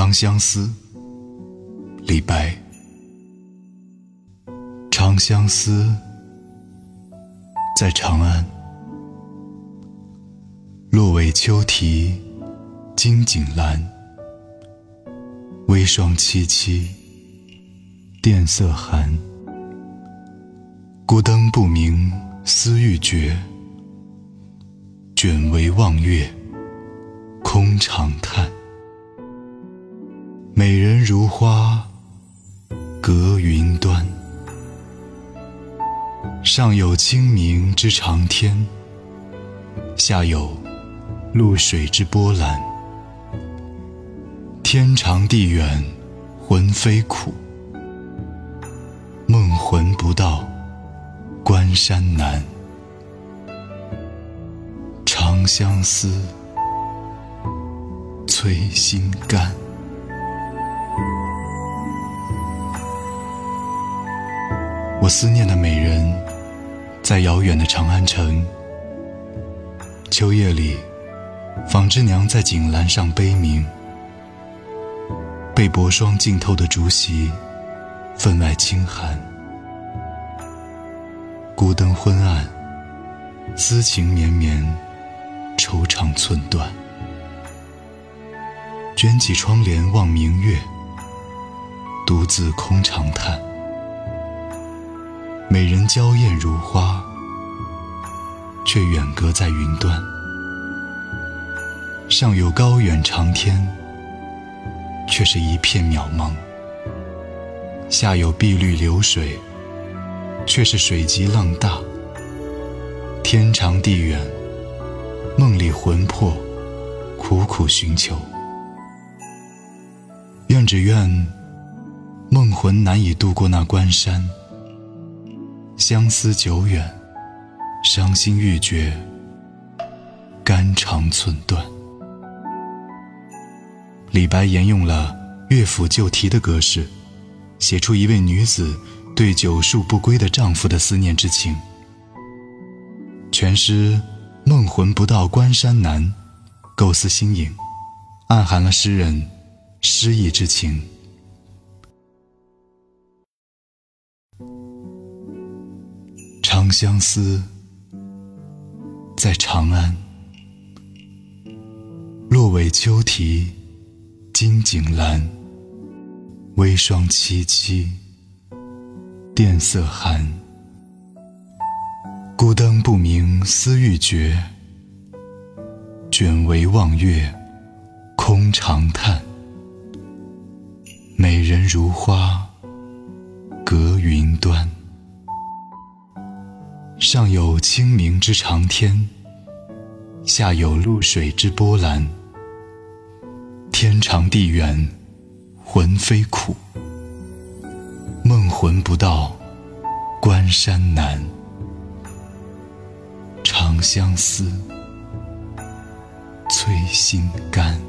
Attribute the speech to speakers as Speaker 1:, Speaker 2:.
Speaker 1: 长相思，李白。长相思，在长安。落尾秋啼，金井阑。微霜凄凄，殿色寒。孤灯不明，思欲绝。卷帷望月，空长叹。美人如花，隔云端。上有清明之长天，下有渌水之波澜。天长地远，魂飞苦。梦魂不到，关山难。长相思，催心肝。我思念的美人，在遥远的长安城。秋夜里，纺织娘在锦栏上悲鸣。被薄霜浸透的竹席，分外清寒。孤灯昏暗，思情绵绵，惆怅寸断。卷起窗帘望明月，独自空长叹。美人娇艳如花，却远隔在云端。上有高远长天，却是一片渺茫；下有碧绿流水，却是水急浪大。天长地远，梦里魂魄苦苦寻求，愿只愿梦魂难以渡过那关山。相思久远，伤心欲绝，肝肠寸断。李白沿用了乐府旧题的格式，写出一位女子对久戍不归的丈夫的思念之情。全诗“梦魂不到关山难”，构思新颖，暗含了诗人诗意之情。相思，在长安。落尾秋啼，金井阑。微霜凄凄，殿色寒。孤灯不明，思欲绝。卷帷望月，空长叹。美人如花，隔云端。上有清明之长天，下有露水之波澜。天长地远，魂飞苦。梦魂不到，关山难。长相思，催心肝。